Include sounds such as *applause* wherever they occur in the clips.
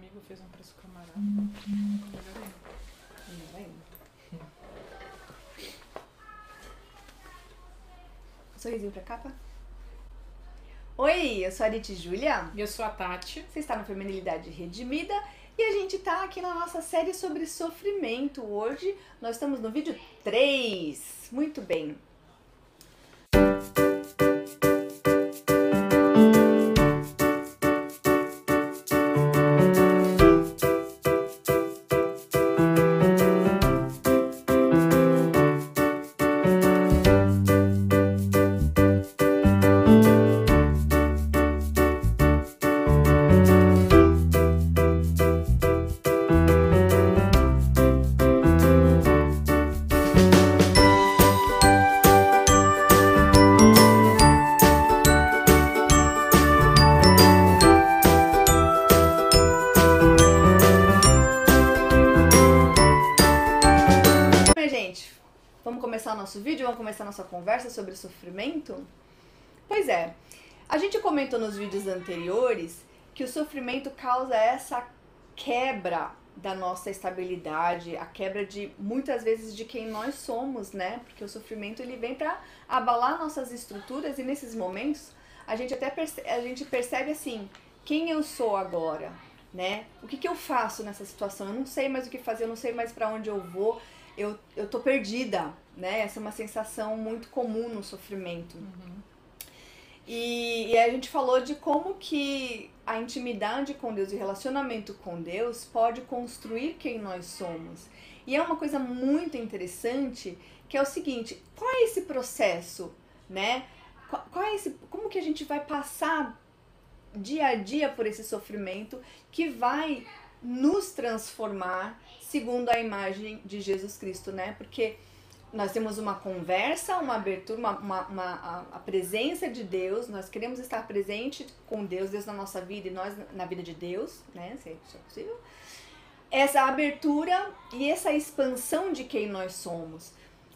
amigo fez um preço camarada. Melhor ainda. Melhor ainda. Sorrisinho pra capa. Oi, eu sou a Arite Júlia. E eu sou a Tati. Você está no Feminilidade Redimida e a gente tá aqui na nossa série sobre sofrimento. Hoje nós estamos no vídeo 3. Muito bem. Gente, vamos começar o nosso vídeo? Vamos começar a nossa conversa sobre sofrimento? Pois é, a gente comentou nos vídeos anteriores que o sofrimento causa essa quebra da nossa estabilidade, a quebra de muitas vezes de quem nós somos, né? Porque o sofrimento ele vem para abalar nossas estruturas e nesses momentos a gente até perce a gente percebe assim, quem eu sou agora, né? O que, que eu faço nessa situação? Eu não sei mais o que fazer, eu não sei mais para onde eu vou, eu, eu tô perdida, né? Essa é uma sensação muito comum no sofrimento. E, e a gente falou de como que a intimidade com Deus e o relacionamento com Deus pode construir quem nós somos. E é uma coisa muito interessante que é o seguinte, qual é esse processo, né? Qual, qual é esse, como que a gente vai passar dia a dia por esse sofrimento que vai nos transformar segundo a imagem de Jesus Cristo, né? Porque nós temos uma conversa, uma abertura, uma, uma, uma- a, presença de Deus, nós queremos estar presente com Deus, Deus na nossa vida e nós na vida de Deus, né? Se isso é possível. Essa abertura e essa expansão de quem nós somos.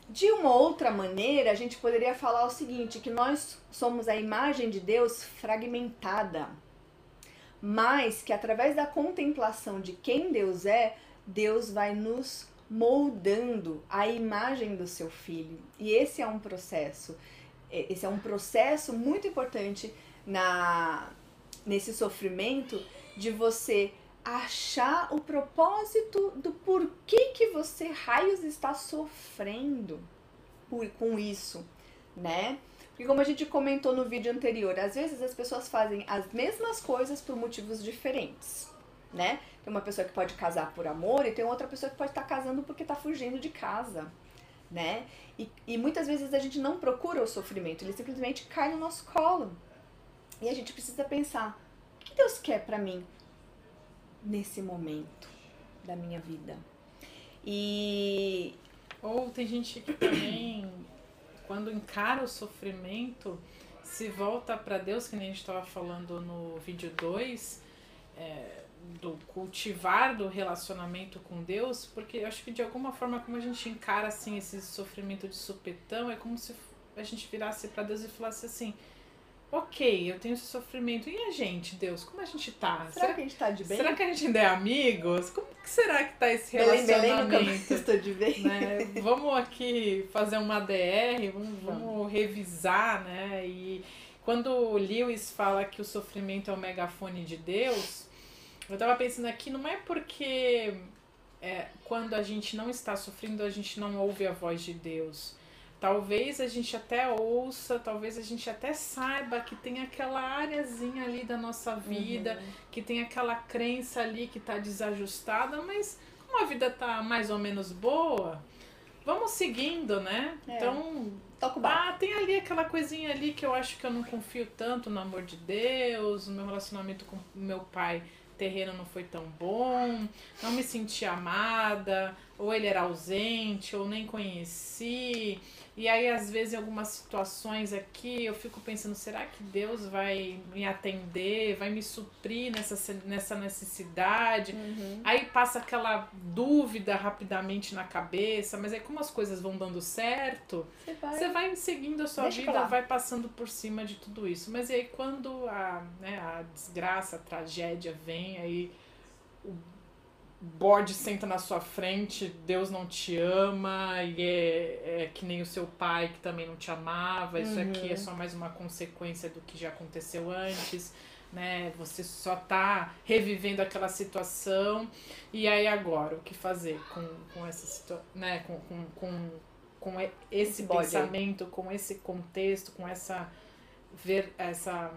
De uma outra maneira, a gente poderia falar o seguinte, que nós somos a imagem de Deus fragmentada, mas que através da contemplação de quem Deus é, Deus vai nos moldando a imagem do seu filho. E esse é um processo. Esse é um processo muito importante na nesse sofrimento de você achar o propósito do porquê que você raios está sofrendo com isso, né? Porque como a gente comentou no vídeo anterior, às vezes as pessoas fazem as mesmas coisas por motivos diferentes, né? Tem uma pessoa que pode casar por amor e tem outra pessoa que pode estar casando porque está fugindo de casa, né? E, e muitas vezes a gente não procura o sofrimento, ele simplesmente cai no nosso colo. E a gente precisa pensar, o que Deus quer pra mim nesse momento da minha vida? E Ou tem gente que também, quando encara o sofrimento, se volta para Deus, que nem a gente estava falando no vídeo 2, do cultivar do relacionamento com Deus, porque eu acho que de alguma forma como a gente encara assim esse sofrimento de supetão, é como se a gente virasse para Deus e falasse assim: "OK, eu tenho esse sofrimento e a gente, Deus, como a gente tá? será que a gente tá de bem? será que a gente ainda é amigos? Como que será que tá esse Belém, Belém, relacionamento?" eu *laughs* estou de bem. né? Vamos aqui fazer uma DR, vamos, vamos revisar, né? E quando o Lewis fala que o sofrimento é o megafone de Deus, eu tava pensando aqui, não é porque é, quando a gente não está sofrendo, a gente não ouve a voz de Deus. Talvez a gente até ouça, talvez a gente até saiba que tem aquela áreazinha ali da nossa vida, que tem aquela crença ali que tá desajustada, mas como a vida tá mais ou menos boa, vamos seguindo, né? É. Então, Toca o barco. ah, tem ali aquela coisinha ali que eu acho que eu não confio tanto no amor de Deus, o meu relacionamento com meu pai terreno não foi tão bom, não me senti amada, ou ele era ausente, ou nem conheci. E aí, às vezes, em algumas situações aqui, eu fico pensando, será que Deus vai me atender, vai me suprir nessa, nessa necessidade? Uhum. Aí passa aquela dúvida rapidamente na cabeça, mas aí como as coisas vão dando certo, Você vai. você vai seguindo a sua Deixa vida, vai passando por cima de tudo isso. Mas e aí quando a, né, a desgraça, a tragédia vem, aí o bode senta na sua frente, Deus não te ama, e é, é que nem o seu pai que também não te amava, isso Uhum. aqui é só mais uma consequência do que já aconteceu antes, né? Você só tá revivendo aquela situação, e aí agora, o que fazer com, com essa situação, né? Com, com, com, com esse Esse bode aí. pensamento, com esse contexto, com essa, ver, essa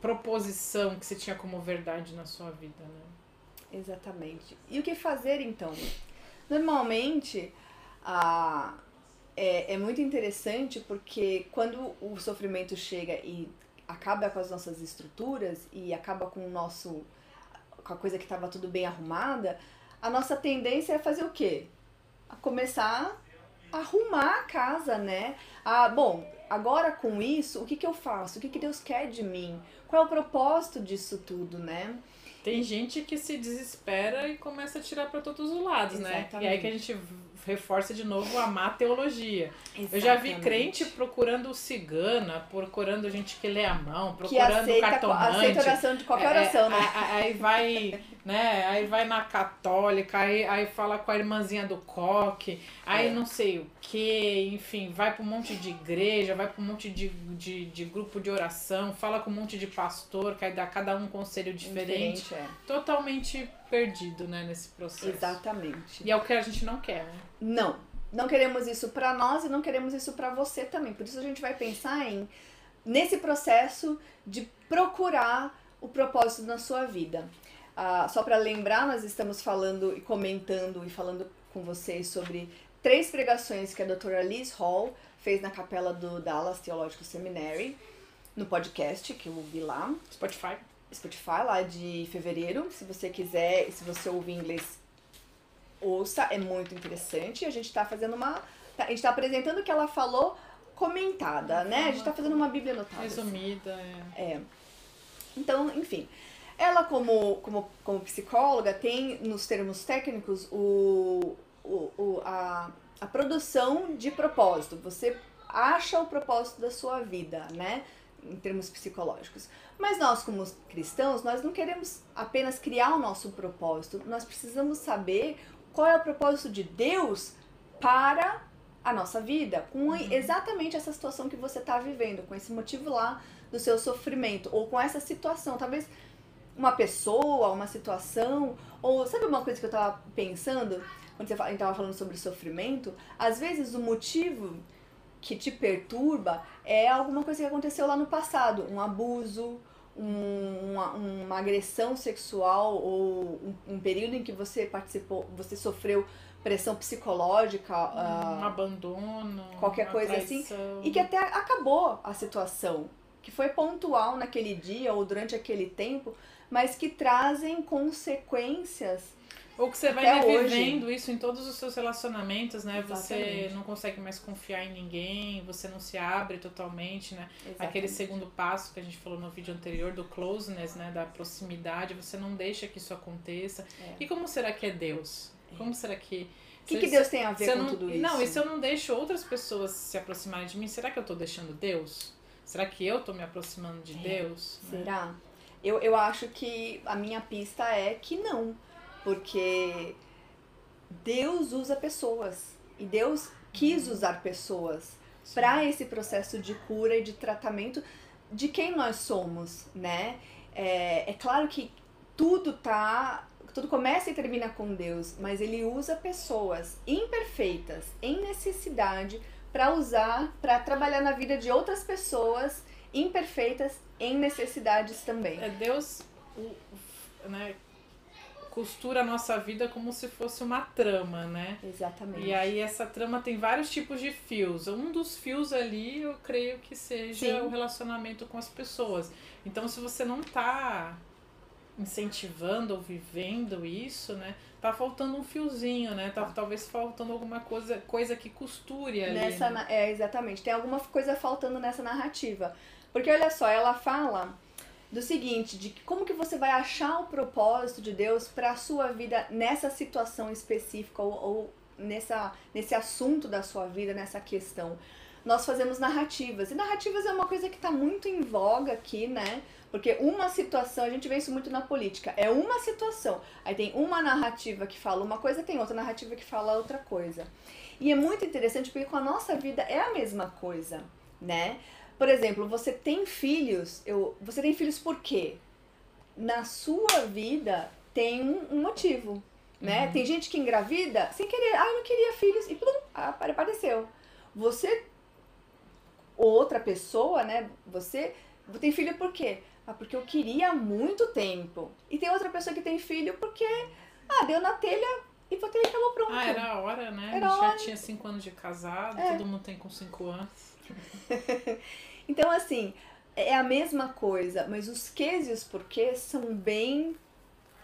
proposição que você tinha como verdade na sua vida, né? Exatamente. E o que fazer então? Normalmente, a, é, é muito interessante porque quando o sofrimento chega e acaba com as nossas estruturas e acaba com o nosso com a coisa que estava tudo bem arrumada, a nossa tendência é fazer o quê? A começar a arrumar a casa, né? Ah, bom, agora com isso, o que, que eu faço? O que, que Deus quer de mim? Qual é o propósito disso tudo, né? Tem gente que se desespera e começa a tirar para todos os lados, né? E Exatamente. aí que a gente reforça de novo a má teologia. Eu já vi Exatamente. crente procurando cigana, procurando gente que lê a mão, que procurando aceita, cartomante. aceita oração de qualquer É, oração, né? a- a- Aí vai, né? Aí vai na católica, aí, aí fala com a irmãzinha do coque, aí É. não sei o que, enfim, vai pra um monte de igreja, vai pra um monte de, de, de grupo de oração, fala com um monte de pastor, que aí dá cada um um conselho diferente. Diferente, é. Totalmente perdido, né, nesse processo. Exatamente. E é o que a gente não quer, né? Não, não queremos isso pra nós e não queremos isso pra você também. Por isso a gente vai pensar em nesse processo de procurar o propósito na sua vida. Ah, só pra lembrar, nós estamos falando e comentando e falando com vocês sobre três pregações que a doutora Liz Hall fez na capela do Dallas Theological Seminary, no podcast que eu ouvi lá. Spotify. Spotify lá de fevereiro. Se você quiser, se você ouvir inglês, ouça, é muito interessante. A gente tá fazendo uma. tá- A gente tá apresentando o que ela falou comentada, né? A gente tá fazendo uma Bíblia anotada. Resumida, é. É. Então, enfim. Ela, como, como, como psicóloga, tem nos termos técnicos o, o, o, a, a produção de propósito. Você acha o propósito da sua vida, né? Em termos psicológicos. Mas nós, como cristãos, nós não queremos apenas criar o nosso propósito. Nós precisamos saber qual é o propósito de Deus para a nossa vida, com exatamente essa situação que você está vivendo, com esse motivo lá do seu sofrimento, ou com essa situação, talvez uma pessoa, uma situação, ou sabe uma coisa que eu tava pensando, quando você fala- a gente tava falando sobre sofrimento, às vezes o motivo que te perturba é alguma coisa que aconteceu lá no passado, um abuso, um- uma, uma agressão sexual ou um, um período em que você participou, você sofreu pressão psicológica, um abandono, qualquer coisa assim, traição. e que até acabou a situação, que foi pontual naquele dia ou durante aquele tempo, mas que trazem consequências. Ou que você vai até hoje. revivendo isso em todos os seus relacionamentos, né? Você Exatamente. não consegue mais confiar em ninguém, você não se abre totalmente, né? Exatamente. Aquele segundo passo que a gente falou no vídeo anterior do closeness, né? Da proximidade, você não deixa que isso aconteça. É. E como será que é Deus? Como será que. O que, que Deus tem a ver com não, tudo isso? Não, e se eu não deixo outras pessoas se aproximarem de mim, será que eu tô deixando Deus? Será que eu tô me aproximando de É, Deus? né? Será? Eu, eu acho que a minha pista é que não, porque Deus usa pessoas e Deus quis Uhum. usar pessoas para esse processo de cura e de tratamento de quem nós somos, né? É, é claro que tudo tá. Tudo começa e termina com Deus, mas ele usa pessoas imperfeitas, em necessidade, para usar, para trabalhar na vida de outras pessoas imperfeitas em necessidades também. É Deus, o- o- né, costura a nossa vida como se fosse uma trama, né? Exatamente. E aí essa trama tem vários tipos de fios. Um dos fios ali, eu creio que seja Sim. o relacionamento com as pessoas. Então, se você não tá incentivando ou vivendo isso, né? Tá faltando um fiozinho, né? Tá, talvez faltando alguma coisa, coisa que costure ali. Nessa, né? é, exatamente. Tem alguma coisa faltando nessa narrativa. Porque olha só, ela fala do seguinte, de como que você vai achar o propósito de Deus para a sua vida nessa situação específica ou, ou nessa, nesse assunto da sua vida, nessa questão. Nós fazemos narrativas. E narrativas é uma coisa que está muito em voga aqui, né? Porque uma situação, a gente vê isso muito na política, é uma situação. Aí tem uma narrativa que fala uma coisa, tem outra narrativa que fala outra coisa. E é muito interessante porque com a nossa vida é a mesma coisa, né? Por exemplo, você tem filhos, eu, você tem filhos por quê? Na sua vida tem um, um motivo, né? Uhum. Tem gente que engravida sem querer, ah, eu não queria filhos, e plum, apareceu. Você, outra pessoa, né? Você tem filho por quê? Ah, porque eu queria há muito tempo. E tem outra pessoa que tem filho porque, ah, deu na telha e botei e acabou pronto. Ah, era a hora, né? Era Já hora. tinha cinco anos de casado, é. todo mundo tem com cinco anos. *laughs* então, assim, é a mesma coisa, mas os quês e os porquês são bem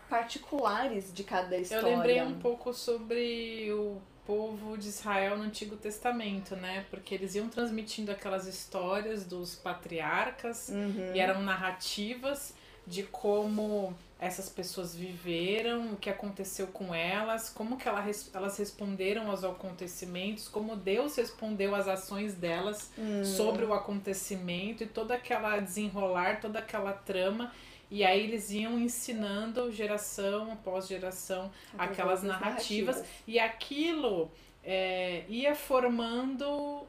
particulares de cada história. Eu lembrei um pouco sobre o povo de Israel no Antigo Testamento, né? Porque eles iam transmitindo aquelas histórias dos patriarcas uhum. e eram narrativas de como essas pessoas viveram, o que aconteceu com elas, como que elas responderam aos acontecimentos, como Deus respondeu às ações delas uhum. sobre o acontecimento e toda aquela desenrolar, toda aquela trama. E aí eles iam ensinando geração após geração aquelas narrativas, narrativas, e aquilo é, ia formando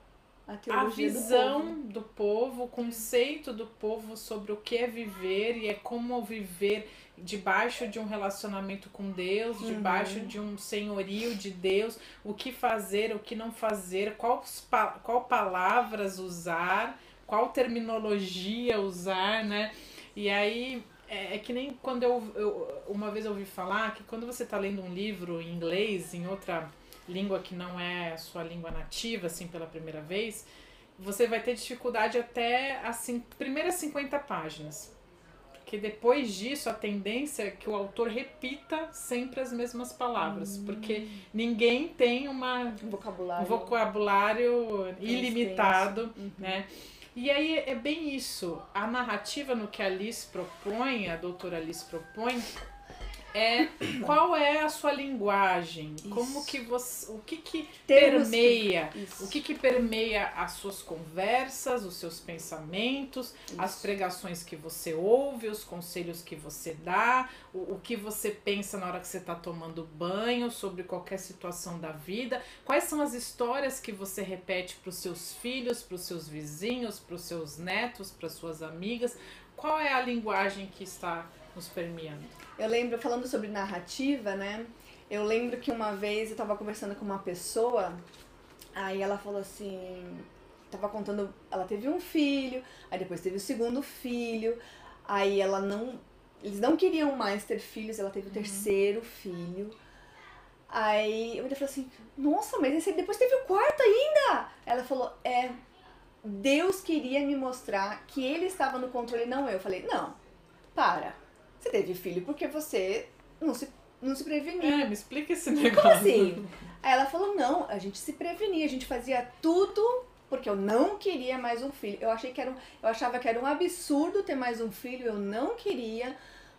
a, a visão do povo. do povo, o conceito do povo sobre o que é viver e é como viver debaixo de um relacionamento com Deus, uhum. debaixo de um senhorio de Deus, o que fazer, o que não fazer, qual, qual palavras usar, qual terminologia usar, né? E aí é, é, que nem quando eu, eu, uma vez eu ouvi falar que quando você está lendo um livro em inglês, em outra língua que não é a sua língua nativa, assim, pela primeira vez, você vai ter dificuldade até as primeiras 50 páginas. Porque depois disso, a tendência é que o autor repita sempre as mesmas palavras. Hum. Porque ninguém tem uma, vocabulário, um vocabulário ilimitado, uhum. né? E aí é bem isso. A narrativa no que a Alice propõe, a doutora Alice propõe, é qual é a sua linguagem, Isso. como que você, o que que Termos permeia, que... o que que permeia as suas conversas, os seus pensamentos, Isso. as pregações que você ouve, os conselhos que você dá, o, o que você pensa na hora que você está tomando banho sobre qualquer situação da vida, quais são as histórias que você repete para os seus filhos, para os seus vizinhos, para os seus netos, para suas amigas, qual é a linguagem que está nos permeando? Eu lembro, falando sobre narrativa, né? Eu lembro que uma vez eu tava conversando com uma pessoa, aí ela falou assim, tava contando, ela teve um filho, aí depois teve o segundo filho, aí ela não, eles não queriam mais ter filhos, ela teve o uhum. terceiro filho. Aí eu me falei assim, nossa, mas esse, depois teve o quarto ainda! Ela falou, é, Deus queria me mostrar que ele estava no controle, não eu. Eu falei, não, para você teve filho porque você não se, não se preveniu. É, me explica esse negócio. Como assim? Aí ela falou, não, a gente se prevenia, a gente fazia tudo porque eu não queria mais um filho. Eu achei que era um, eu achava que era um absurdo ter mais um filho, eu não queria.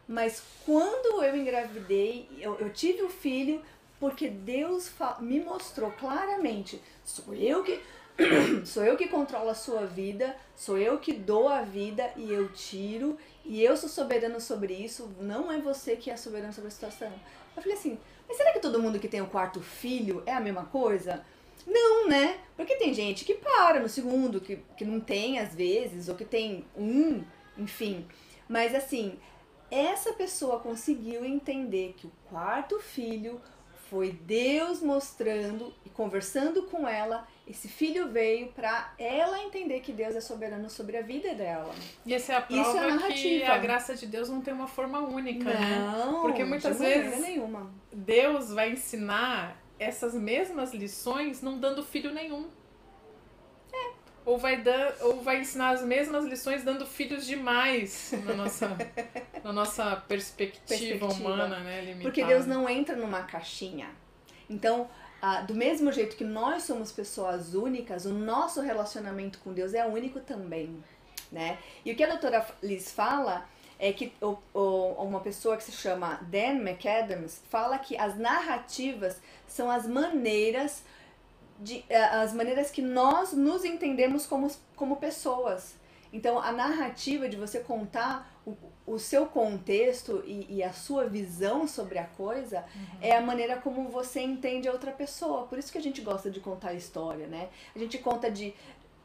Mas quando eu engravidei, eu, eu tive o filho porque Deus me mostrou claramente, sou eu que *coughs* sou eu que controlo a sua vida, sou eu que dou a vida e eu tiro e eu sou soberano sobre isso, não é você que é soberano sobre a situação. Eu falei assim, mas será que todo mundo que tem o quarto filho é a mesma coisa? Não, né? Porque tem gente que para no segundo, que, que não tem às vezes, ou que tem um, enfim. Mas assim, essa pessoa conseguiu entender que o quarto filho foi Deus mostrando e conversando com ela esse filho veio para ela entender que Deus é soberano sobre a vida dela. E essa é a prova Isso é a que a graça de Deus não tem uma forma única, não, né? Porque muitas vezes nenhuma. Deus vai ensinar essas mesmas lições não dando filho nenhum. É. Ou vai, dar, ou vai ensinar as mesmas lições dando filhos demais na nossa, *laughs* na nossa perspectiva, perspectiva humana, né? Limitada. Porque Deus não entra numa caixinha. Então, ah, do mesmo jeito que nós somos pessoas únicas, o nosso relacionamento com Deus é único também, né? E o que a doutora Liz fala é que o, o, uma pessoa que se chama Dan McAdams fala que as narrativas são as maneiras de, eh, as maneiras que nós nos entendemos como, como pessoas. Então, a narrativa de você contar o, o seu contexto e, e, a sua visão sobre a coisa uhum. é a maneira como você entende a outra pessoa. Por isso que a gente gosta de contar história, né? A gente conta de.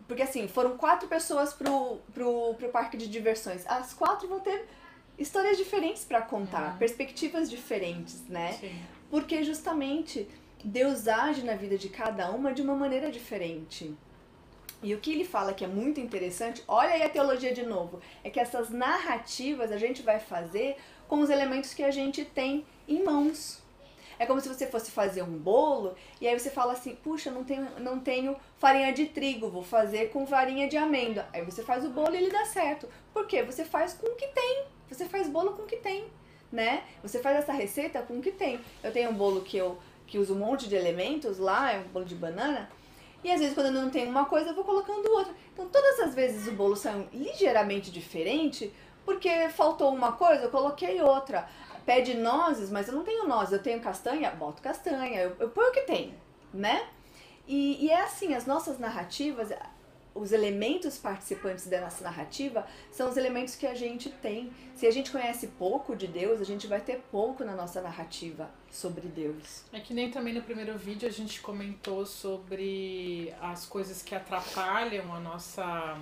Porque assim, foram quatro pessoas pro, pro, pro parque de diversões. As quatro vão ter histórias diferentes para contar, uhum. perspectivas diferentes, né? Sim. Porque justamente Deus age na vida de cada uma de uma maneira diferente. E o que ele fala que é muito interessante, olha aí a teologia de novo, é que essas narrativas a gente vai fazer com os elementos que a gente tem em mãos. É como se você fosse fazer um bolo e aí você fala assim: puxa, não tenho, não tenho farinha de trigo, vou fazer com farinha de amêndoa. Aí você faz o bolo e ele dá certo. Por quê? Você faz com o que tem. Você faz bolo com o que tem, né? Você faz essa receita com o que tem. Eu tenho um bolo que eu que usa um monte de elementos lá, é um bolo de banana. E às vezes quando eu não tenho uma coisa, eu vou colocando outra. Então todas as vezes o bolo saiu ligeiramente diferente, porque faltou uma coisa, eu coloquei outra. Pede nozes, mas eu não tenho nozes, eu tenho castanha, boto castanha, eu, eu ponho o que tem, né? E, e é assim, as nossas narrativas, os elementos participantes da nossa narrativa são os elementos que a gente tem. Se a gente conhece pouco de Deus, a gente vai ter pouco na nossa narrativa sobre Deus. É que nem também no primeiro vídeo a gente comentou sobre as coisas que atrapalham a nossa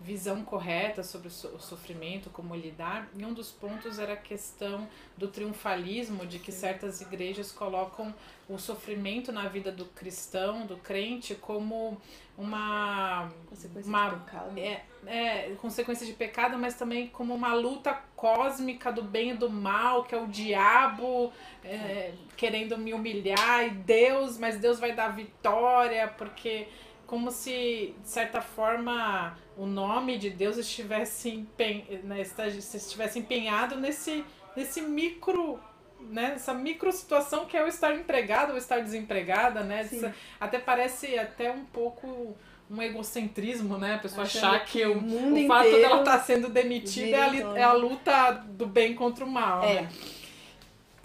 visão correta sobre o sofrimento, como lidar. E um dos pontos era a questão do triunfalismo, de que certas igrejas colocam o sofrimento na vida do cristão, do crente, como uma consequência uma, de pecado. É, é, consequência de pecado, mas também como uma luta cósmica do bem e do mal, que é o diabo é, querendo me humilhar e Deus, mas Deus vai dar vitória, porque como se, de certa forma, o nome de Deus estivesse, empen... né, estivesse empenhado nesse, nesse micro né, essa micro situação que é o estar empregado ou estar desempregada, né? Essa, até parece até um pouco um egocentrismo, né? A pessoa Achando achar que, que o, o fato dela estar tá sendo demitida é a, é a, luta do bem contra o mal, é. né?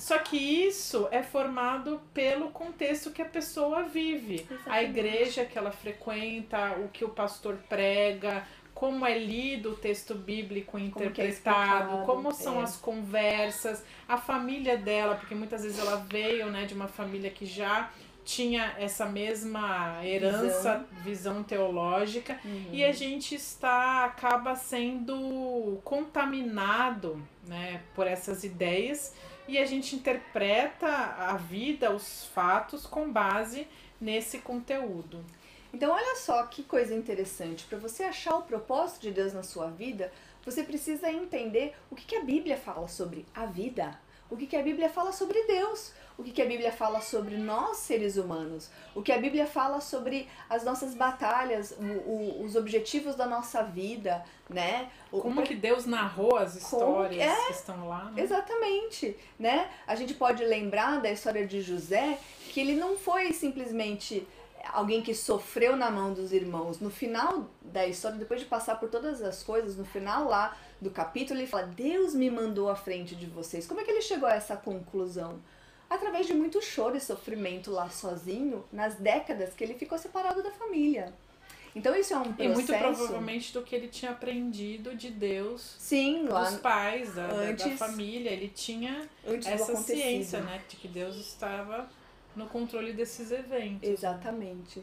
Só que isso é formado pelo contexto que a pessoa vive. A igreja que ela frequenta, o que o pastor prega, como é lido o texto bíblico como é interpretado, é como são é. as conversas, a família dela, porque muitas vezes ela veio né, de uma família que já tinha essa mesma herança, visão, visão teológica, uhum. e a gente está acaba sendo contaminado né, por essas ideias e a gente interpreta a vida, os fatos, com base nesse conteúdo. Então, olha só que coisa interessante. Para você achar o propósito de Deus na sua vida, você precisa entender o que, que a Bíblia fala sobre a vida, o que, que a Bíblia fala sobre Deus, o que, que a Bíblia fala sobre nós, seres humanos, o que a Bíblia fala sobre as nossas batalhas, o, o, os objetivos da nossa vida, né? O, Como que Deus narrou as histórias é, que estão lá, né? Exatamente, né? A gente pode lembrar da história de José, que ele não foi simplesmente alguém que sofreu na mão dos irmãos. No final da história, depois de passar por todas as coisas, no final lá do capítulo, ele fala: Deus me mandou à frente de vocês. Como é que ele chegou a essa conclusão? Através de muito choro e sofrimento lá sozinho, nas décadas que ele ficou separado da família. Então isso é um processo... E muito provavelmente do que ele tinha aprendido de Deus, Sim, lá dos pais, da, antes, da família. Ele tinha essa ciência, né? De que Deus estava no controle desses eventos. Exatamente.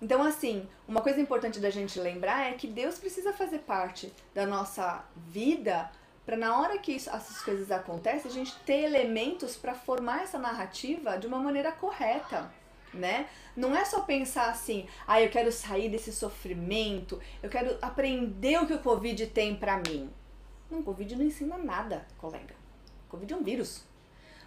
Então, assim, uma coisa importante da gente lembrar é que Deus precisa fazer parte da nossa vida para na hora que isso, essas coisas acontecem, a gente ter elementos para formar essa narrativa de uma maneira correta, né? Não é só pensar assim, ah, eu quero sair desse sofrimento, eu quero aprender o que o Covid tem para mim. Não, o Covid não ensina nada, colega. O Covid é um vírus.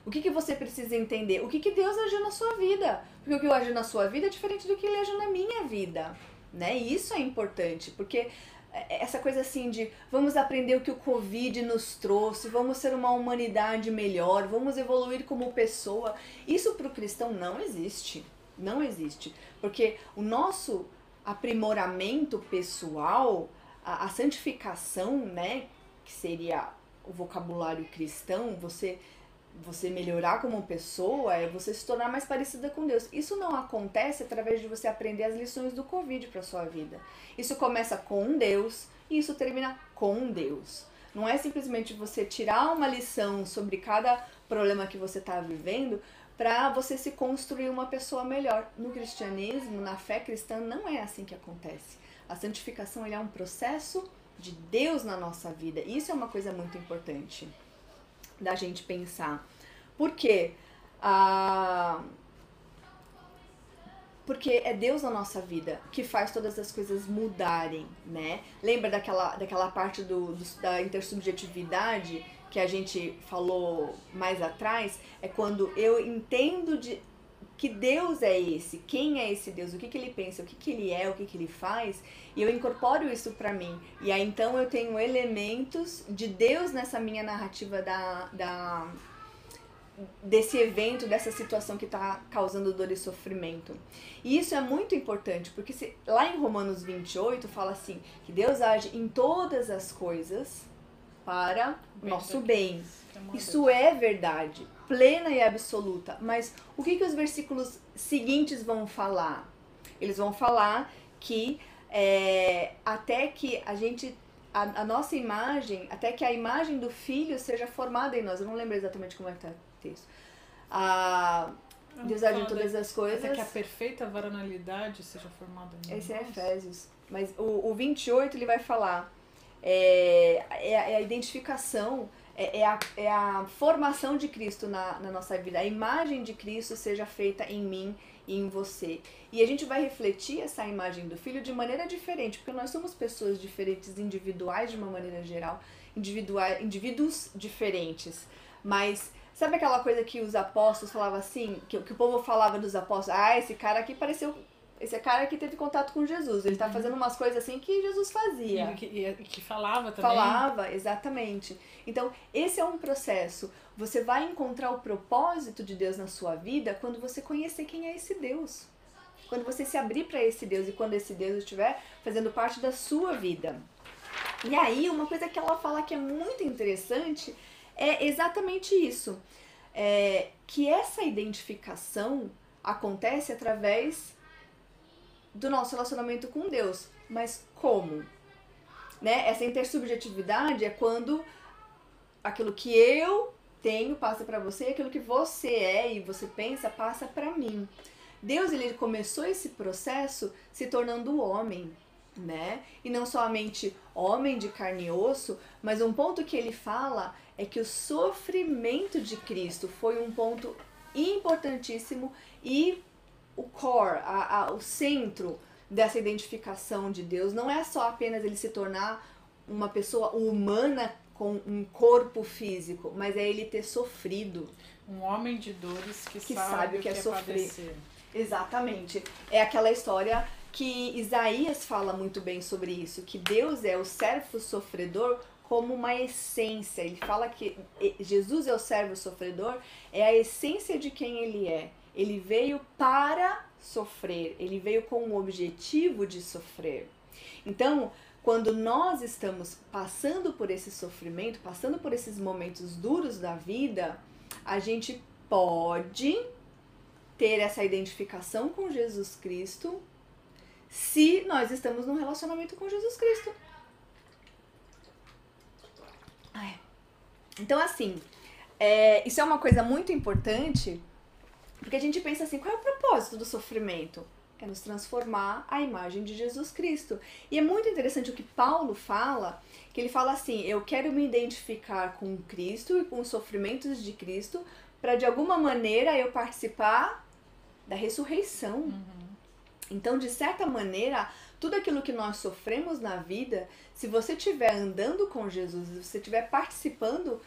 O que, que você precisa entender? O que, que Deus agiu na sua vida? Porque o que eu agiu na sua vida é diferente do que ele agiu na minha vida. Né? E isso é importante, porque essa coisa assim de vamos aprender o que o Covid nos trouxe, vamos ser uma humanidade melhor, vamos evoluir como pessoa. Isso para o cristão não existe. Não existe. Porque o nosso aprimoramento pessoal, a, a santificação, né, que seria o vocabulário cristão, você você melhorar como pessoa, é você se tornar mais parecida com Deus. Isso não acontece através de você aprender as lições do Covid para sua vida. Isso começa com Deus e isso termina com Deus. Não é simplesmente você tirar uma lição sobre cada problema que você está vivendo para você se construir uma pessoa melhor. No cristianismo, na fé cristã, não é assim que acontece. A santificação é um processo de Deus na nossa vida. Isso é uma coisa muito importante da gente pensar. Por quê? Ah, porque é Deus na nossa vida que faz todas as coisas mudarem, né? Lembra daquela, daquela parte do, do, da intersubjetividade que a gente falou mais atrás? É quando eu entendo de que Deus é esse, quem é esse Deus, o que, que ele pensa, o que, que ele é, o que, que ele faz, e eu incorporo isso para mim. E aí então eu tenho elementos de Deus nessa minha narrativa da, da desse evento, dessa situação que está causando dor e sofrimento. E isso é muito importante, porque se, lá em Romanos 28 fala assim, que Deus age em todas as coisas para o nosso bem. Isso é verdade, plena e absoluta. Mas o que, que os versículos seguintes vão falar? Eles vão falar que é, até que a gente a, a, nossa imagem, até que a imagem do filho seja formada em nós. Eu não lembro exatamente como é que tá texto. A, Deus age em todas as coisas. Até que a perfeita varonalidade seja formada em Esse é Efésios. Mas o, o 28 ele vai falar. É, é, é a identificação, é, é, a, é a formação de Cristo na, na nossa vida. A imagem de Cristo seja feita em mim e em você. E a gente vai refletir essa imagem do filho de maneira diferente, porque nós somos pessoas diferentes, individuais de uma maneira geral, individuais, indivíduos diferentes. Mas Sabe aquela coisa que os apóstolos falavam assim? Que, que o povo falava dos apóstolos? Ah, esse cara aqui pareceu. Esse cara aqui teve contato com Jesus. Ele tá uhum. fazendo umas coisas assim que Jesus fazia. E que, e que falava também. Falava, exatamente. Então, esse é um processo. Você vai encontrar o propósito de Deus na sua vida quando você conhecer quem é esse Deus. Quando você se abrir para esse Deus e quando esse Deus estiver fazendo parte da sua vida. E aí, uma coisa que ela fala que é muito interessante é exatamente isso. É, que essa identificação acontece através do nosso relacionamento com Deus. Mas como? Né? Essa intersubjetividade é quando aquilo que eu tenho passa para você, aquilo que você é e você pensa passa para mim. Deus ele começou esse processo se tornando homem, né? E não somente homem de carne e osso, mas um ponto que ele fala é que o sofrimento de Cristo foi um ponto importantíssimo e o core, a, a, o centro dessa identificação de Deus não é só apenas ele se tornar uma pessoa humana com um corpo físico, mas é ele ter sofrido. Um homem de dores que, que sabe, sabe o que, é, é sofrer. Padecer. Exatamente. É aquela história que Isaías fala muito bem sobre isso, que Deus é o servo sofredor como uma essência. Ele fala que Jesus é o servo sofredor, é a essência de quem ele é. Ele veio para sofrer, ele veio com o objetivo de sofrer. Então, quando nós estamos passando por esse sofrimento, passando por esses momentos duros da vida, a gente pode ter essa identificação com Jesus Cristo se nós estamos num relacionamento com Jesus Cristo. Então, assim, é, isso é uma coisa muito importante, porque a gente pensa assim, qual é o propósito do sofrimento? É nos transformar a imagem de Jesus Cristo. E é muito interessante o que Paulo fala, que ele fala assim, eu quero me identificar com Cristo e com os sofrimentos de Cristo, para de alguma maneira eu participar da ressurreição. Uhum. Então, de certa maneira, tudo aquilo que nós sofremos na vida, se você estiver andando com Jesus, se você estiver participando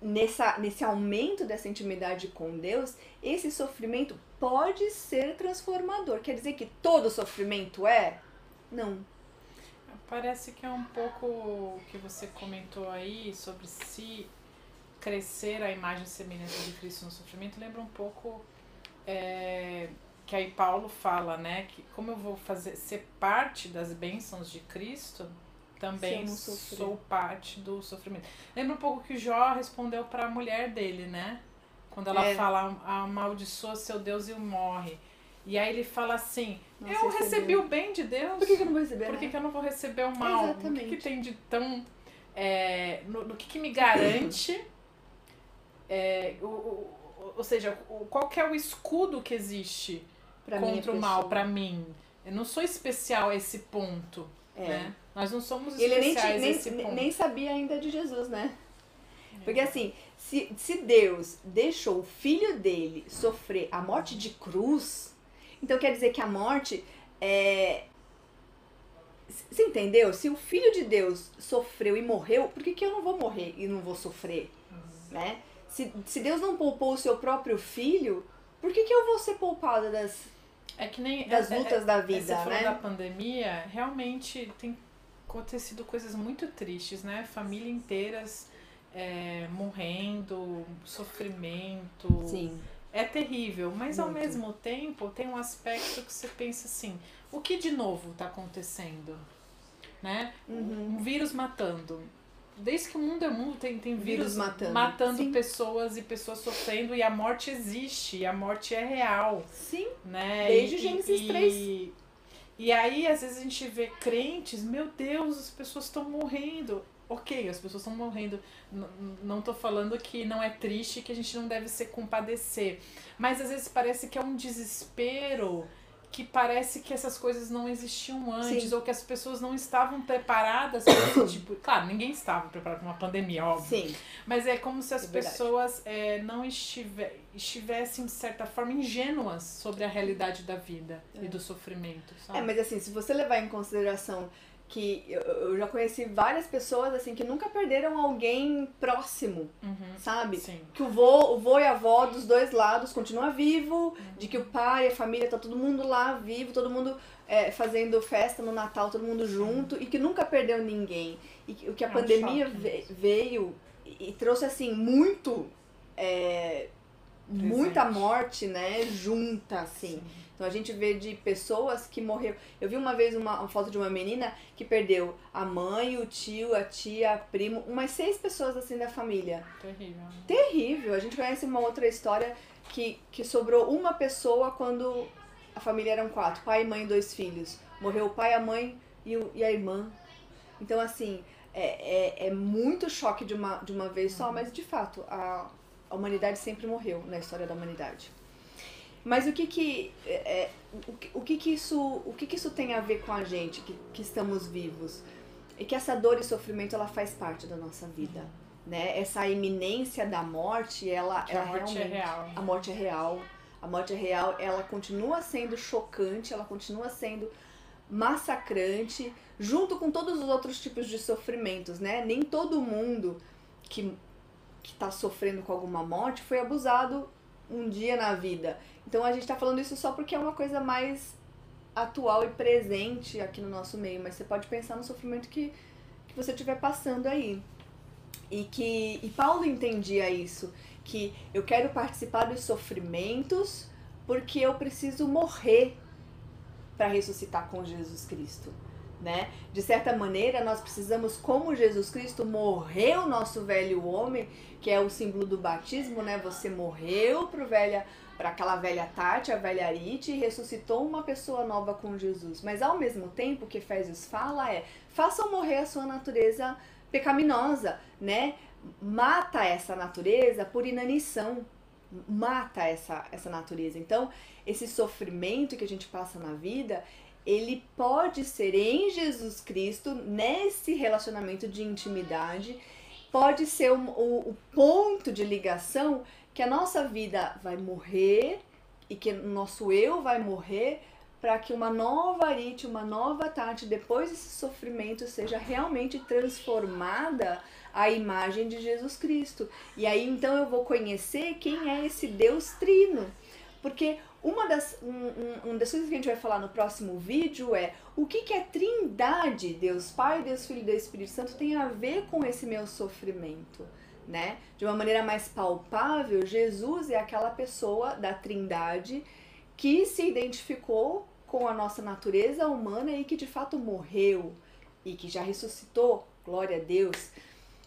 nessa, nesse aumento dessa intimidade com Deus, esse sofrimento pode ser transformador. Quer dizer que todo sofrimento é? Não. Parece que é um pouco o que você comentou aí sobre se crescer a imagem semelhante de Cristo no sofrimento, lembra um pouco é, que aí Paulo fala, né, que como eu vou fazer ser parte das bênçãos de Cristo, também sou parte do sofrimento. Lembra um pouco que o Jó respondeu para a mulher dele, né? Quando ela é. fala, amaldiçoa seu Deus e morre. E aí ele fala assim: Nossa, Eu recebi o bem de Deus. Por que, que eu não vou receber? Por que, que eu não vou receber o mal? Exatamente. O que, que tem de tão. É, no, no que, que me garante. É, o, o, ou seja, o, qual que é o escudo que existe pra contra o mal para mim? Eu não sou especial a esse ponto. É. Né? Nós não somos especiais Ele nem, nem, nem sabia ainda de Jesus, né? Porque assim, se, se Deus deixou o filho dele sofrer a morte de cruz, então quer dizer que a morte é. Você entendeu? Se o filho de Deus sofreu e morreu, por que, que eu não vou morrer e não vou sofrer? Uhum. Né? Se, se Deus não poupou o seu próprio filho, por que, que eu vou ser poupada das, é que nem das é, é, lutas é, da vida, você né? da pandemia, realmente tem acontecido coisas muito tristes, né? Família inteiras é, morrendo, sofrimento. Sim. É terrível, mas muito. ao mesmo tempo tem um aspecto que você pensa assim: o que de novo está acontecendo? Né? Uhum. Um vírus matando desde que o mundo é mundo, tem, tem vírus, vírus matando, matando pessoas e pessoas sofrendo, e a morte existe, e a morte é real. Sim. Né? Desde e, Gênesis e, 3. E, e aí, às vezes, a gente vê crentes, meu Deus, as pessoas estão morrendo. Ok, as pessoas estão morrendo. N não estou falando que não é triste, que a gente não deve se compadecer. Mas às vezes parece que é um desespero que parece que essas coisas não existiam antes, Sim. ou que as pessoas não estavam preparadas para esse *coughs* tipo. Claro, ninguém estava preparado para uma pandemia, óbvio. Sim. Mas é como se as é pessoas é, não estive, estivessem, de certa forma, ingênuas sobre a realidade da vida é. e do sofrimento. Sabe? É, mas assim, se você levar em consideração que eu, já conheci várias pessoas assim que nunca perderam alguém próximo, uhum, sabe? Sim. Que o vô, o vô e a avó dos dois lados continua vivo, uhum. de que o pai e a família tá todo mundo lá vivo, todo mundo é, fazendo festa no Natal, todo mundo junto uhum. e que nunca perdeu ninguém. E o que a é pandemia um veio e, e, trouxe assim muito é, muita morte, né, junta assim. Sim. Então a gente vê de pessoas que morreram. Eu vi uma vez uma, uma, foto de uma menina que perdeu a mãe, o tio, a tia, a primo, umas seis pessoas assim da família. Terrível. Terrível. A gente conhece uma outra história que, que sobrou uma pessoa quando a família eram quatro, pai, mãe e dois filhos. Morreu o pai, a mãe e, o, e a irmã. Então assim, é, é, é muito choque de uma, de uma vez só, uhum. mas de fato, a, a humanidade sempre morreu na história da humanidade. Mas o que que, é, é, o, que, o, que que isso, o que que isso tem a ver com a gente, que, que estamos vivos? É que essa dor e sofrimento, ela faz parte da nossa vida, né? Essa iminência da morte, ela, ela a morte é real. A morte é real. A morte é real, ela continua sendo chocante, ela continua sendo massacrante, junto com todos os outros tipos de sofrimentos, né? Nem todo mundo que que está sofrendo com alguma morte foi abusado um dia na vida. Então a gente está falando isso só porque é uma coisa mais atual e presente aqui no nosso meio, mas você pode pensar no sofrimento que, que você estiver passando aí. E que e Paulo entendia isso, que eu quero participar dos sofrimentos porque eu preciso morrer para ressuscitar com Jesus Cristo. Né? De certa maneira, nós precisamos, como Jesus Cristo morreu o nosso velho homem, que é o símbolo do batismo, né? Você morreu para velha para aquela velha Tati, a velha Arite, e ressuscitou uma pessoa nova com Jesus. Mas ao mesmo tempo, que Efésios fala é: façam morrer a sua natureza pecaminosa, né? Mata essa natureza por inanição. Mata essa, essa natureza. Então, esse sofrimento que a gente passa na vida, ele pode ser em Jesus Cristo, nesse relacionamento de intimidade, pode ser o, o, o ponto de ligação que a nossa vida vai morrer e que o nosso eu vai morrer para que uma nova Arite, uma nova Tati, depois desse sofrimento, seja realmente transformada à imagem de Jesus Cristo. E aí então eu vou conhecer quem é esse Deus Trino. Porque uma das, um, um, das coisas que a gente vai falar no próximo vídeo é o que, que a trindade, Deus Pai, Deus Filho e Deus Espírito Santo, tem a ver com esse meu sofrimento né? De uma maneira mais palpável, Jesus é aquela pessoa da Trindade que se identificou com a nossa natureza humana e que de fato morreu e que já ressuscitou, glória a Deus.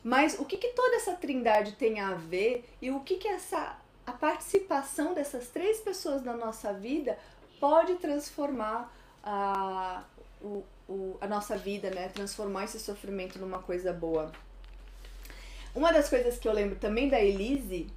Mas o que, que toda essa trindade tem a ver e o que, que essa a participação dessas três pessoas na nossa vida pode transformar a, o, o, a nossa vida, né? Transformar esse sofrimento numa coisa boa. Uma das coisas que eu lembro também da Elise,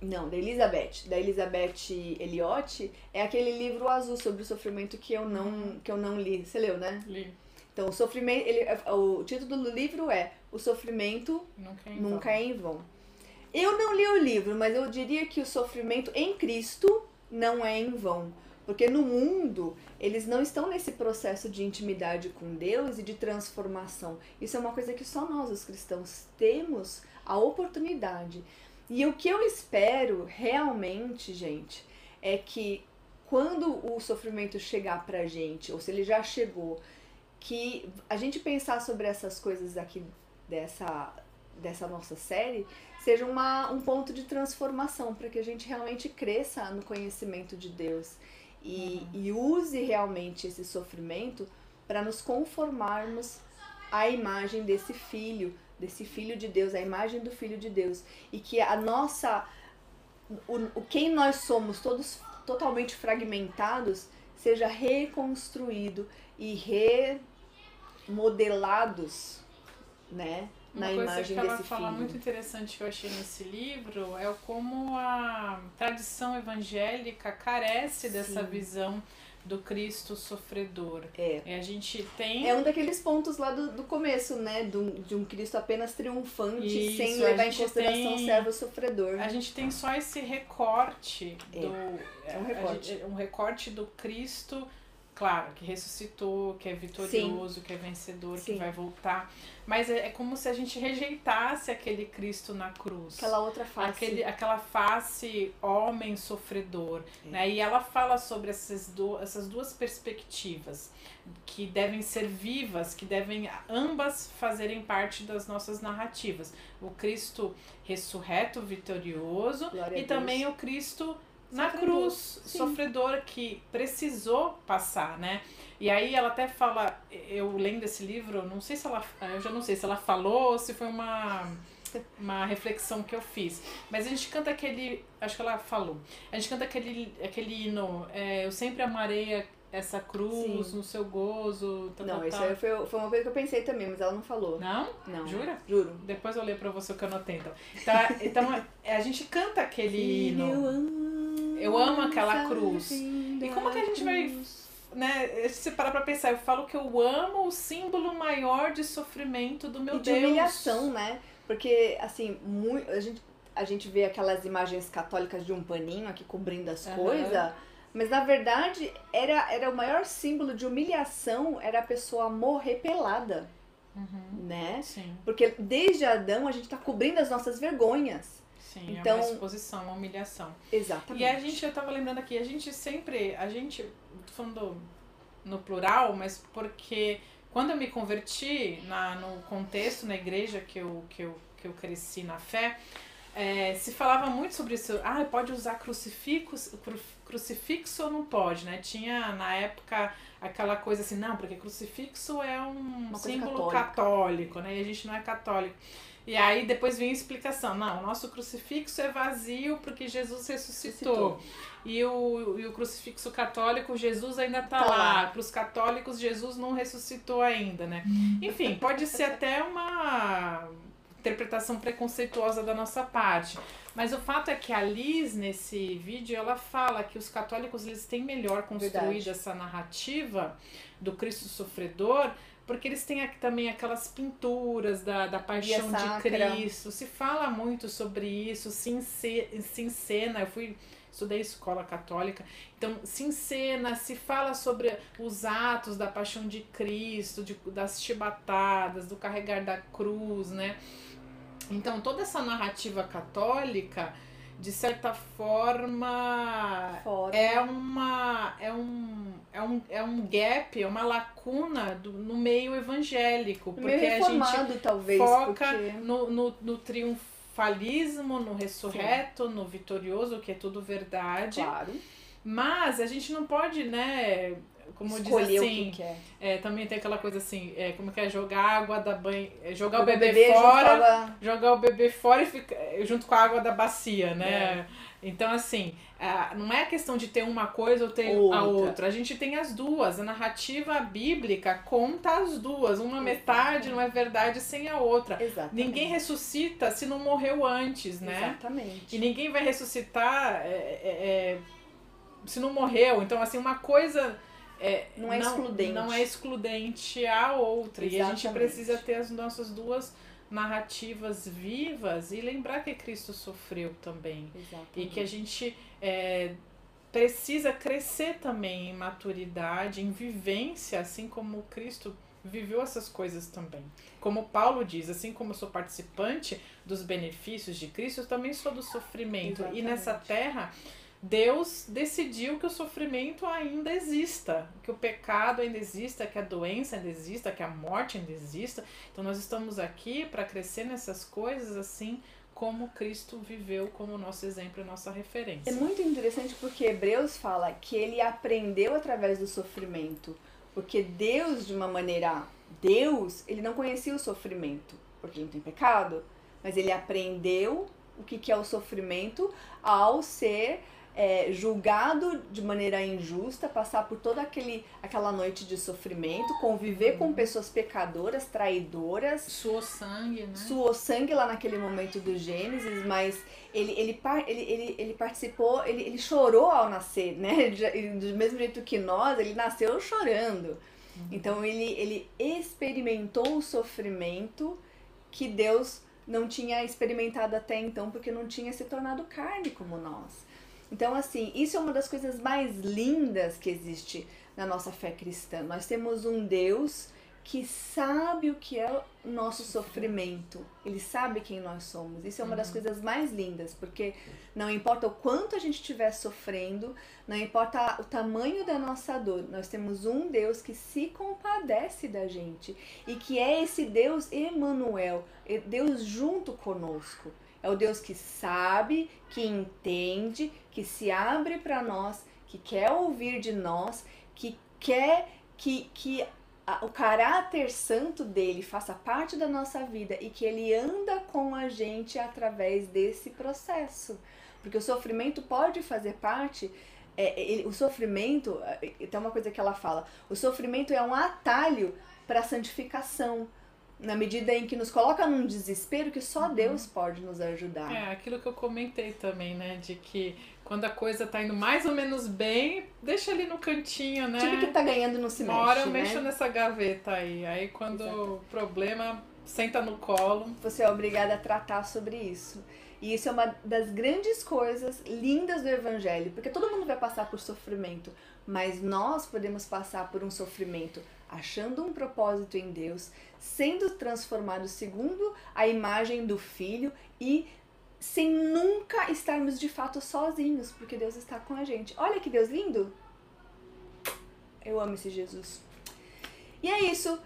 não, da Elizabeth, da Elizabeth Elliot, é aquele livro azul sobre o sofrimento que eu não, que eu não li. Você leu, né? Li. Então, o sofrimento, ele, o título do livro é O Sofrimento Nunca é em, nunca é em vão. Eu não li o livro, mas eu diria que o sofrimento em Cristo não é em vão. Porque no mundo, eles não estão nesse processo de intimidade com Deus e de transformação. Isso é uma coisa que só nós, os cristãos, temos a oportunidade. E o que eu espero realmente, gente, é que quando o sofrimento chegar pra gente, ou se ele já chegou, que a gente pensar sobre essas coisas aqui dessa, dessa nossa série seja uma, um ponto de transformação para que a gente realmente cresça no conhecimento de Deus e, uhum. e use realmente esse sofrimento para nos conformarmos à imagem desse filho, desse filho de Deus, a imagem do filho de Deus. E que a nossa. O, o quem nós somos, todos totalmente fragmentados, seja reconstruído e remodelados, né? Uma na coisa que ela fala filho. muito interessante que eu achei nesse livro é o como a tradição evangélica carece dessa Sim. visão do Cristo sofredor. É. E a gente tem É um daqueles pontos lá do, do começo, né? Do, de um Cristo apenas triunfante, Isso, sem a levar em consideração o tem- servo sofredor. a gente tem só esse recorte É, do é um a recorte. gente- um recorte do Cristo claro que ressuscitou que é vitorioso que é vencedor que Sim. vai voltar mas é, é como se a gente rejeitasse aquele Cristo na cruz Aquela outra face. Aquele, aquela face homem sofredor. É. Né? E ela fala sobre essas, du essas duas perspectivas que devem ser vivas, que devem ambas fazerem parte das nossas narrativas. O Cristo ressurreto, vitorioso, Glória e também o Cristo na Sofredor, cruz, sim. sofredor, que precisou passar, né? E aí ela até fala, eu lendo esse livro, não sei se ela, eu já não sei se ela falou ou se foi uma uma reflexão que eu fiz. Mas a gente canta aquele, acho que ela falou. A gente canta aquele aquele hino, é, eu sempre amarei essa cruz Sim. no seu gozo, tal, Não, tal, isso aí foi, foi uma coisa que eu pensei também, mas ela não falou. Não? Não. Jura? Juro. Depois eu leio pra você o que eu anotei, então. Tá, então, a gente canta aquele hino. amo, Eu amo aquela cruz. E como que a gente vai né, se parar pra pensar, eu falo que eu amo o símbolo maior de sofrimento do meu e de Deus. humilhação, né? Porque, assim, muito, a, gente, a gente vê aquelas imagens católicas de um paninho aqui cobrindo as Aham. coisas, mas na verdade era, era o maior símbolo de humilhação, era a pessoa morrer pelada, Uhum. né? Sim, Porque desde Adão a gente tá cobrindo as nossas vergonhas. Sim, Então- é uma exposição, uma humilhação. Exatamente. E a gente, eu tava lembrando aqui, a gente sempre, a gente, falando no plural, mas porque quando eu me converti na, no contexto, na igreja que eu, que eu, que eu cresci na fé, é, se falava muito sobre isso. Ah, pode usar crucifixo, cru- crucifixo ou não pode, né? Tinha na época aquela coisa assim, não, porque crucifixo é um símbolo católica. católico, né? E a gente não é católico. E aí depois vinha a explicação, não, o nosso crucifixo é vazio porque Jesus ressuscitou. E o, e o crucifixo católico, Jesus ainda tá, Tá lá. lá. Para os católicos, Jesus não ressuscitou ainda, né? Enfim, pode ser até uma interpretação preconceituosa da nossa parte. Mas o fato é que a Liz, nesse vídeo, ela fala que os católicos eles têm melhor construída Verdade. essa narrativa do Cristo sofredor, porque eles têm aqui também aquelas pinturas da, da paixão de. Cristo. Se fala muito sobre isso, se, ence, se encena. Eu fui estudei escola católica, então se encena, se fala sobre os atos da paixão de Cristo, de, das chibatadas, do carregar da cruz, né? Então toda essa narrativa católica, de certa forma, Fora. é uma é um, é um, é um gap, é uma lacuna do, no meio evangélico, porque Meio a gente talvez. foca porque... no, no, no triunfalismo, no ressurreto, no vitorioso, que é tudo verdade. Claro. Mas a gente não pode, né? como Escolher diz o assim, que quer. é, também tem aquela coisa assim, é, como que é jogar água da banho, é, jogar o Jogar bebê, fora, jogar o bebê fora e fica, junto com a água da bacia, né? É. Então, assim, não é a questão de ter uma coisa ou ter Outra. a outra. A gente tem as duas. A narrativa bíblica conta as duas. Uma metade não é verdade sem a outra. Exatamente. Ninguém ressuscita se não morreu antes, né? Exatamente. E ninguém vai ressuscitar é, é, é, se não morreu. Então, assim, uma coisa. É, Não é excludente. Não é excludente a outra. E a gente Exatamente. precisa ter as nossas duas narrativas vivas e lembrar que Cristo sofreu também. Exatamente. E que a gente é, precisa crescer também em maturidade, em vivência, assim como Cristo viveu essas coisas também. Como Paulo diz, assim como eu sou participante dos benefícios de Cristo, eu também sou do sofrimento. E Exatamente. nessa terra, Deus decidiu que o sofrimento ainda exista, que o pecado ainda exista, que a doença ainda exista, que a morte ainda exista. Então nós estamos aqui para crescer nessas coisas assim como Cristo viveu como nosso exemplo e nossa referência. É muito interessante porque Hebreus fala que ele aprendeu através do sofrimento. Porque Deus, de uma maneira. Deus, ele não conhecia o sofrimento, porque ele não tem pecado, mas ele aprendeu o que, que é o sofrimento ao ser é, julgado de maneira injusta, passar por toda aquele, aquela noite de sofrimento, conviver com pessoas pecadoras, traidoras, Suou sangue, né? suou sangue lá naquele momento do Gênesis, mas ele, ele, ele, ele, ele participou, ele, ele chorou ao nascer, né? *laughs* Do mesmo jeito que nós, ele nasceu chorando. Então ele, ele experimentou o sofrimento que Deus não tinha experimentado até então, porque não tinha se tornado carne como nós. Então, assim, isso é uma das coisas mais lindas que existe na nossa fé cristã. Nós temos um Deus que sabe o que é o nosso sofrimento. Ele sabe quem nós somos. Isso é uma das coisas mais lindas, porque não importa o quanto a gente estiver sofrendo, não importa o tamanho da nossa dor, nós temos um Deus que se compadece da gente e que é esse Deus Emanuel, Deus junto conosco. É o Deus que sabe, que entende, que se abre para nós, que quer ouvir de nós, que quer que, que o caráter santo dele faça parte da nossa vida e que ele anda com a gente através desse processo. Porque o sofrimento pode fazer parte. é, ele- o sofrimento, é, tem uma coisa que ela fala: o sofrimento é um atalho para a santificação. Na medida em que nos coloca num desespero que só Deus pode nos ajudar. É, aquilo que eu comentei também, né? De que quando a coisa tá indo mais ou menos bem, deixa ali no cantinho, né? Time que tá ganhando não se Uma mexe, hora eu né? mexo nessa gaveta aí. Aí quando o problema senta no colo. Você é obrigada a tratar sobre isso. E isso é uma das grandes coisas lindas do Evangelho, porque todo mundo vai passar por sofrimento, mas nós podemos passar por um sofrimento achando um propósito em Deus, sendo transformados segundo a imagem do Filho e sem nunca estarmos de fato sozinhos, porque Deus está com a gente. Olha que Deus lindo! Eu amo esse Jesus. E é isso.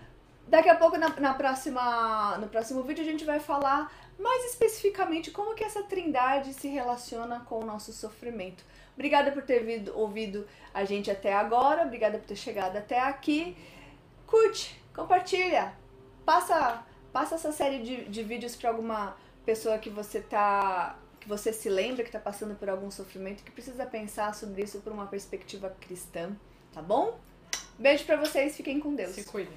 Daqui a pouco, na, na próxima, no próximo vídeo, a gente vai falar mais especificamente como que essa trindade se relaciona com o nosso sofrimento. Obrigada por ter vido- ouvido a gente até agora, obrigada por ter chegado até aqui. Curte, compartilha, passa, passa essa série de, de vídeos para alguma pessoa que você tá que você se lembra que está passando por algum sofrimento que precisa pensar sobre isso por uma perspectiva cristã, tá bom? Beijo para vocês, fiquem com Deus. Se cuidem.